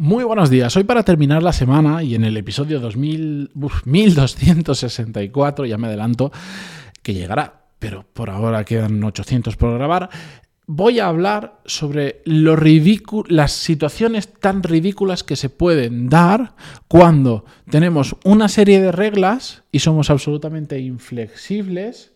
Muy buenos días. Hoy para terminar la semana y en el episodio 2000, uf, 1264, ya me adelanto, que llegará, pero por ahora quedan 800 por grabar, voy a hablar sobre lo las situaciones tan ridículas que se pueden dar cuando tenemos una serie de reglas y somos absolutamente inflexibles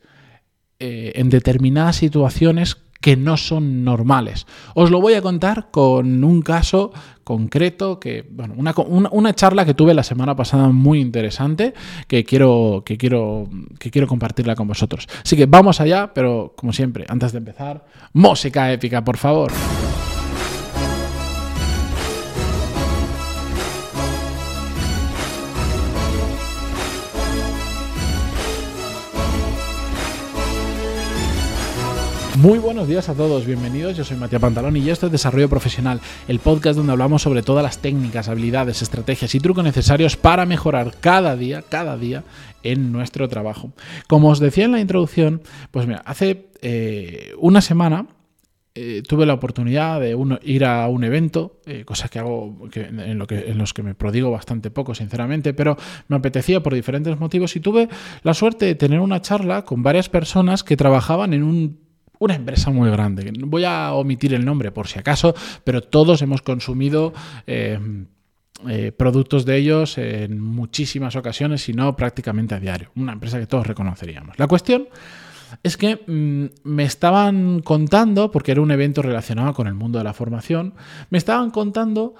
eh, en determinadas situaciones que no son normales. Os lo voy a contar con un caso concreto, que, bueno, una, charla que tuve la semana pasada muy interesante, que quiero, que, quiero, que quiero compartirla con vosotros. Así que vamos allá, pero como siempre, antes de empezar, música épica, por favor. Muy buenos días a todos, bienvenidos. Yo soy Matías Pantalón y esto es Desarrollo Profesional, el podcast donde hablamos sobre todas las técnicas, habilidades, estrategias y trucos necesarios para mejorar cada día, cada día en nuestro trabajo. Como os decía en la introducción, pues mira, hace eh, una semana eh, tuve la oportunidad de ir a un evento, eh, cosa que hago en, lo que, en los que me prodigo bastante poco, sinceramente, pero me apetecía por diferentes motivos y tuve la suerte de tener una charla con varias personas que trabajaban en un una empresa muy grande. Voy a omitir el nombre por si acaso, pero todos hemos consumido... Eh, eh, productos de ellos en muchísimas ocasiones, si no prácticamente a diario. Una empresa que todos reconoceríamos. La cuestión es que mm, me estaban contando, porque era un evento relacionado con el mundo de la formación, me estaban contando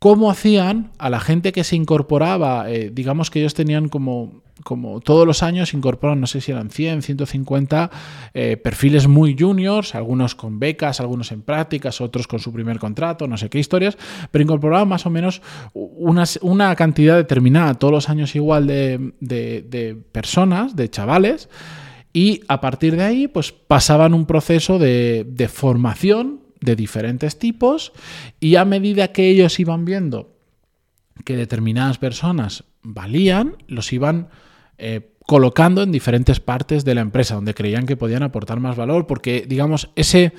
cómo hacían a la gente que se incorporaba, eh, digamos que ellos tenían como, como todos los años incorporan, no sé si eran 100, 150 eh, perfiles muy juniors, algunos con becas, algunos en prácticas, otros con su primer contrato, no sé qué historias, pero incorporaban más o menos una, una cantidad determinada, todos los años igual de, de personas, de chavales, y a partir de ahí pues pasaban un proceso de, de formación de diferentes tipos y a medida que ellos iban viendo que determinadas personas valían, los iban eh, colocando en diferentes partes de la empresa donde creían que podían aportar más valor, porque digamos, ese,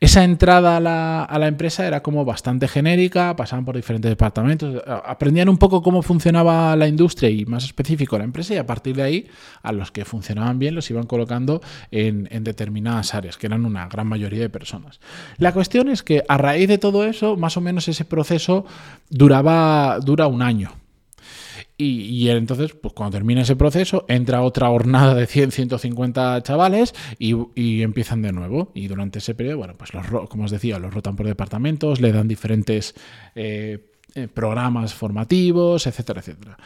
esa entrada a la, a la, empresa era como bastante genérica, pasaban por diferentes departamentos, aprendían un poco cómo funcionaba la industria y más específico la empresa y a partir de ahí a los que funcionaban bien los iban colocando en, en determinadas áreas, que eran una gran mayoría de personas. La cuestión es que a raíz de todo eso, más o menos ese proceso duraba, dura un año. Y, entonces, pues cuando termina ese proceso, entra otra hornada de 100, 150 chavales y, empiezan de nuevo. Y durante ese periodo, bueno, pues los, como os decía, los rotan por departamentos, le dan diferentes eh, eh, programas formativos, etcétera, etcétera.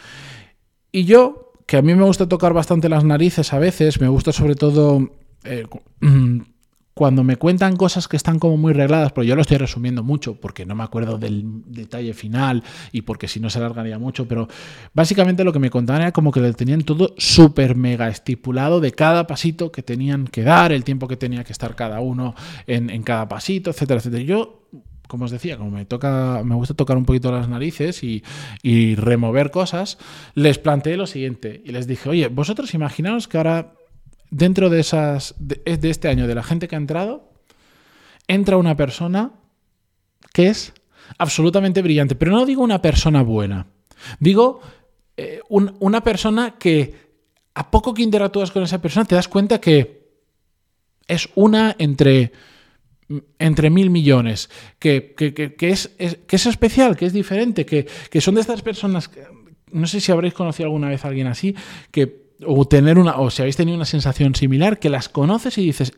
Y yo, que a mí me gusta tocar bastante las narices a veces, me gusta sobre todo... Eh, cuando me cuentan cosas que están como muy regladas, porque yo lo estoy resumiendo mucho porque no me acuerdo del detalle final y porque si no se alargaría mucho, pero básicamente lo que me contaban era como que lo tenían todo súper mega estipulado de cada pasito que tenían que dar, el tiempo que tenía que estar cada uno en, cada pasito, etcétera, etcétera. Yo como os decía, como me toca, me gusta tocar un poquito las narices y, y, remover cosas, les planteé lo siguiente y les dije, oye, vosotros imaginaos que ahora dentro de, esas, de, este año, de la gente que ha entrado, entra una persona que es absolutamente brillante. Pero no digo una persona buena. Digo eh, una persona que a poco que interactúas con esa persona te das cuenta que es una entre, entre mil millones, que, es, que es especial, que es diferente, que, que son de estas personas, no sé si habréis conocido alguna vez a alguien así, que o tener una, o si habéis tenido una sensación similar, que las conoces y dices,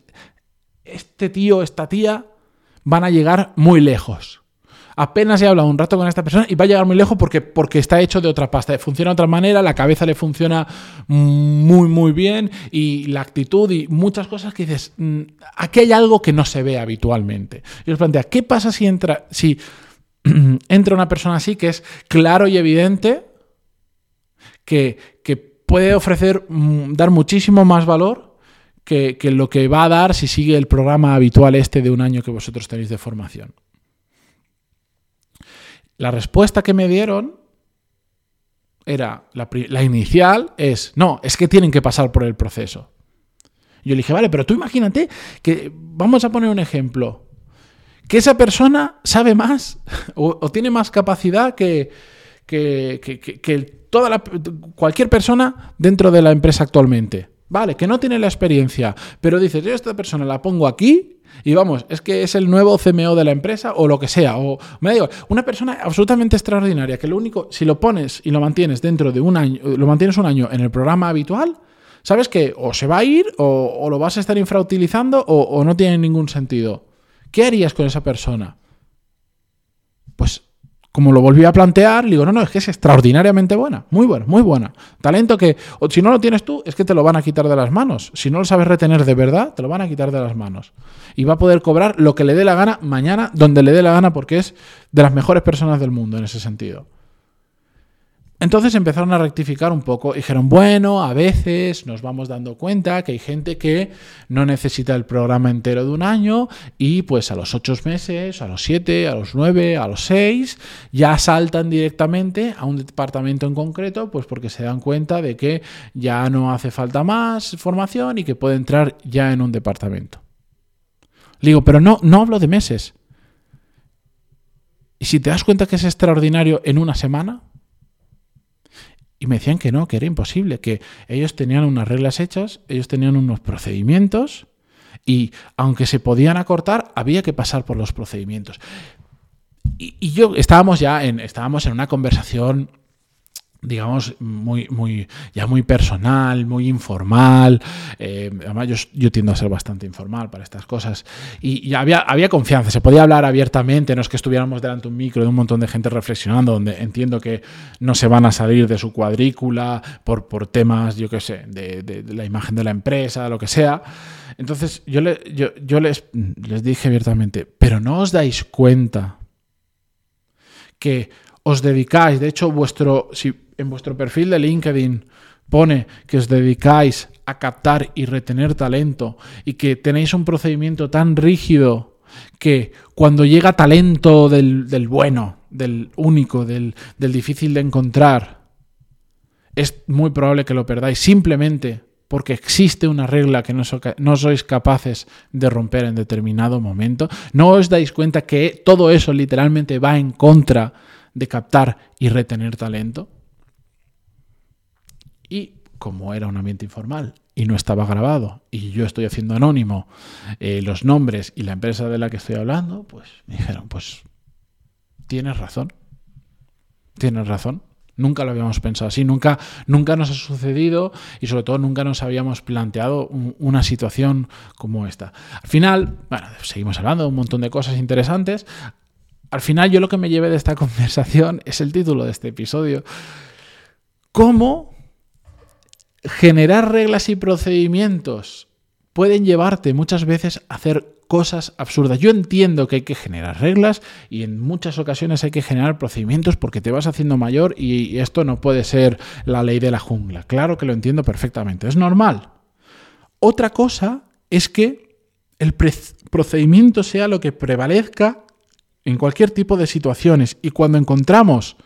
este tío, esta tía van a llegar muy lejos. Apenas he hablado un rato con esta persona y va a llegar muy lejos porque, porque está hecho de otra pasta. Funciona de otra manera, la cabeza le funciona muy, muy bien y la actitud y muchas cosas que dices, mm, aquí hay algo que no se ve habitualmente. Y os plantea, ¿qué pasa si entra, si entra una persona así que es claro y evidente que, que puede ofrecer, mm, dar muchísimo más valor que, lo que va a dar si sigue el programa habitual este de un año que vosotros tenéis de formación. La respuesta que me dieron era, la, inicial es, no, es que tienen que pasar por el proceso. Yo le dije, vale, pero tú imagínate que, vamos a poner un ejemplo, que esa persona sabe más o, tiene más capacidad que, que, que, toda la, cualquier persona dentro de la empresa actualmente. Vale, que no tiene la experiencia, pero dices, yo esta persona la pongo aquí y vamos, es que es el nuevo CMO de la empresa o lo que sea. O me digo, una persona absolutamente extraordinaria que lo único, si lo pones y lo mantienes dentro de un año, lo mantienes un año en el programa habitual, sabes que o se va a ir o, lo vas a estar infrautilizando o, o no tiene ningún sentido. ¿Qué harías con esa persona? Pues como lo volví a plantear, digo, no, no, es que es extraordinariamente buena, muy buena, muy buena. Talento que, o si no lo tienes tú, es que te lo van a quitar de las manos. Si no lo sabes retener de verdad, te lo van a quitar de las manos. Y va a poder cobrar lo que le dé la gana mañana, donde le dé la gana, porque es de las mejores personas del mundo en ese sentido. Entonces empezaron a rectificar un poco. Dijeron, bueno, a veces nos vamos dando cuenta que hay gente que no necesita el programa entero de un año y pues a los ocho meses, a los siete, a los nueve, a los seis, ya saltan directamente a un departamento en concreto, pues porque se dan cuenta de que ya no hace falta más formación y que puede entrar ya en un departamento. digo, pero no, no hablo de meses. Y si te das cuenta que es extraordinario en una semana, y me decían que no, que era imposible, que ellos tenían unas reglas hechas, ellos tenían unos procedimientos y aunque se podían acortar, había que pasar por los procedimientos. Y, yo estábamos ya en, estábamos en una conversación digamos, muy, muy, ya muy personal, muy informal. Eh, además, yo, tiendo a ser bastante informal para estas cosas. Y, había, había confianza, se podía hablar abiertamente, no es que estuviéramos delante de un micro de un montón de gente reflexionando, donde entiendo que no se van a salir de su cuadrícula por, por temas, yo qué sé, de, la imagen de la empresa, lo que sea. Entonces, yo, le, yo, yo les, les dije abiertamente, pero no os dais cuenta que os dedicáis, de hecho, vuestro, si en vuestro perfil de LinkedIn pone que os dedicáis a captar y retener talento y que tenéis un procedimiento tan rígido que cuando llega talento del, bueno, del único, del, difícil de encontrar, es muy probable que lo perdáis simplemente porque existe una regla que no, no, sois capaces de romper en determinado momento. No os dais cuenta que todo eso literalmente va en contra de captar y retener talento. Y como era un ambiente informal y no estaba grabado y yo estoy haciendo anónimo eh, los nombres y la empresa de la que estoy hablando, pues me dijeron, pues tienes razón, tienes razón. Nunca lo habíamos pensado así, nunca, nunca nos ha sucedido y sobre todo nunca nos habíamos planteado una situación como esta. Al final, bueno, seguimos hablando de un montón de cosas interesantes. Al final yo lo que me llevé de esta conversación es el título de este episodio. ¿Cómo generar reglas y procedimientos pueden llevarte muchas veces a hacer cosas absurdas. Yo entiendo que hay que generar reglas y en muchas ocasiones hay que generar procedimientos porque te vas haciendo mayor y esto no puede ser la ley de la jungla. Claro que lo entiendo perfectamente, es normal. Otra cosa es que el procedimiento sea lo que prevalezca en cualquier tipo de situaciones y cuando encontramos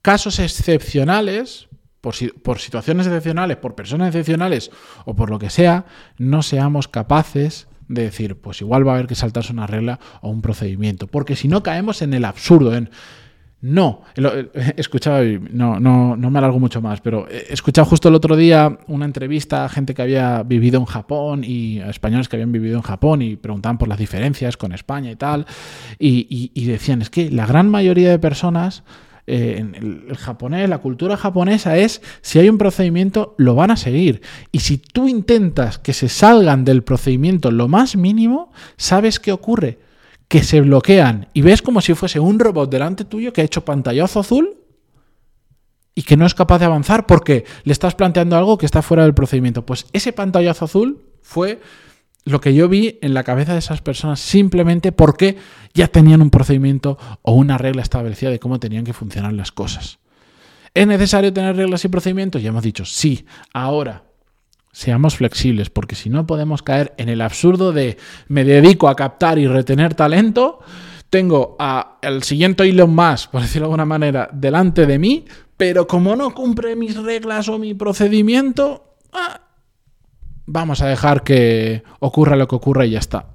casos excepcionales, por, por, situaciones excepcionales, por personas excepcionales o por lo que sea, no seamos capaces de decir, pues igual va a haber que saltarse una regla o un procedimiento, porque si no caemos en el absurdo, en no, he escuchado, no, no, no me alargo mucho más, pero he escuchado justo el otro día una entrevista a gente que había vivido en Japón y españoles que habían vivido en Japón y preguntaban por las diferencias con España y tal, y, y decían, es que la gran mayoría de personas eh, en el, japonés, la cultura japonesa es, si hay un procedimiento, lo van a seguir. Y si tú intentas que se salgan del procedimiento lo más mínimo, ¿sabes qué ocurre? Que se bloquean y ves como si fuese un robot delante tuyo que ha hecho pantallazo azul y que no es capaz de avanzar porque le estás planteando algo que está fuera del procedimiento. Pues ese pantallazo azul fue lo que yo vi en la cabeza de esas personas simplemente porque ya tenían un procedimiento o una regla establecida de cómo tenían que funcionar las cosas. ¿Es necesario tener reglas y procedimientos? Ya hemos dicho, sí. Ahora, seamos flexibles, porque si no podemos caer en el absurdo de me dedico a captar y retener talento, tengo al siguiente Elon más, por decirlo de alguna manera, delante de mí, pero como no cumple mis reglas o mi procedimiento, ah, vamos a dejar que ocurra lo que ocurra y ya está.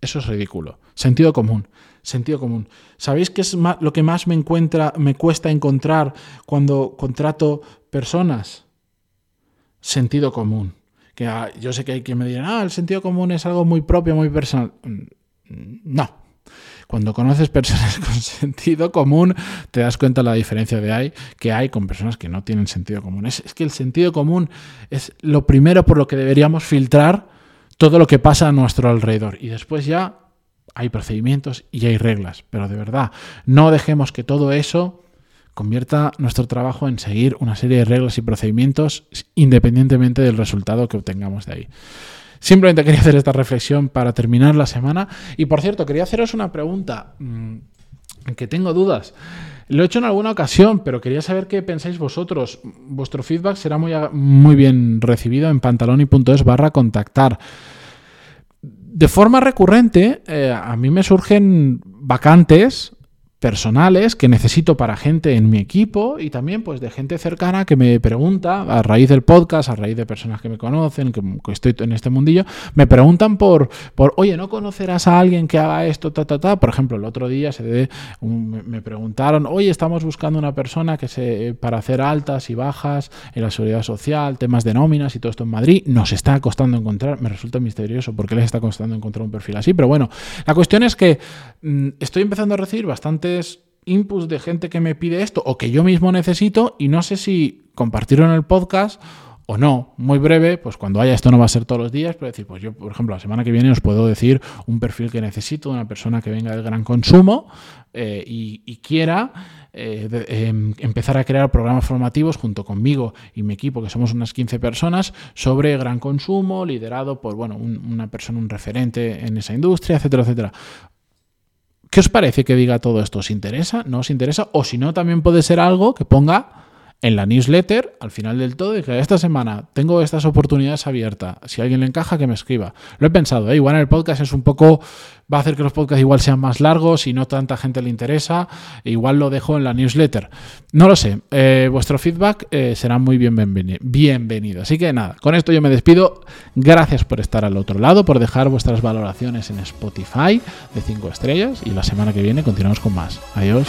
Eso es ridículo. Sentido común. Sentido común. ¿Sabéis qué es lo que más me, encuentra, me cuesta encontrar cuando contrato personas? Sentido común. Que ah, yo sé que hay quien me dirán, ah, el sentido común es algo muy propio, muy personal. Mm, no, cuando conoces personas con sentido común, te das cuenta de la diferencia que hay con personas que no tienen sentido común. Es, que el sentido común es lo primero por lo que deberíamos filtrar todo lo que pasa a nuestro alrededor. Y después ya hay procedimientos y hay reglas. Pero de verdad, no dejemos que todo eso convierta nuestro trabajo en seguir una serie de reglas y procedimientos independientemente del resultado que obtengamos de ahí. Simplemente quería hacer esta reflexión para terminar la semana. Y por cierto, quería haceros una pregunta mm, que tengo dudas. Lo he hecho en alguna ocasión, pero quería saber qué pensáis vosotros. Vuestro feedback será muy, muy bien recibido en pantaloni.es barra contactar. De forma recurrente, eh, a mí me surgen vacantes personales que necesito para gente en mi equipo y también pues de gente cercana que me pregunta a raíz del podcast, a raíz de personas que me conocen, que, estoy en este mundillo, me preguntan por, por, oye, ¿no conocerás a alguien que haga esto, ta, ta, ta? Por ejemplo, el otro día se me preguntaron, oye, estamos buscando una persona que se, para hacer altas y bajas en la seguridad social, temas de nóminas y todo esto en Madrid, nos está costando encontrar, me resulta misterioso porque les está costando encontrar un perfil así, pero bueno, la cuestión es que mm, estoy empezando a recibir bastante inputs de gente que me pide esto o que yo mismo necesito y no sé si compartirlo en el podcast o no. Muy breve, pues cuando haya esto no va a ser todos los días, pero decir, pues yo, por ejemplo, la semana que viene os puedo decir un perfil que necesito de una persona que venga del gran consumo eh, y, quiera eh, em, empezar a crear programas formativos junto conmigo y mi equipo, que somos unas 15 personas, sobre gran consumo, liderado por bueno, una persona, un referente en esa industria, etcétera, etcétera. ¿Qué os parece que diga todo esto? ¿Os interesa? ¿No os interesa? O si no, también puede ser algo que ponga en la newsletter, al final del todo, dije, esta semana tengo estas oportunidades abiertas. Si alguien le encaja, que me escriba. Lo he pensado, ¿eh? igual en el podcast es un poco, va a hacer que los podcasts igual sean más largos y no tanta gente le interesa. E igual lo dejo en la newsletter. No lo sé. Eh, vuestro feedback eh, será muy bienvenido. Así que nada, con esto yo me despido. Gracias por estar al otro lado, por dejar vuestras valoraciones en Spotify de 5 estrellas y la semana que viene continuamos con más. Adiós.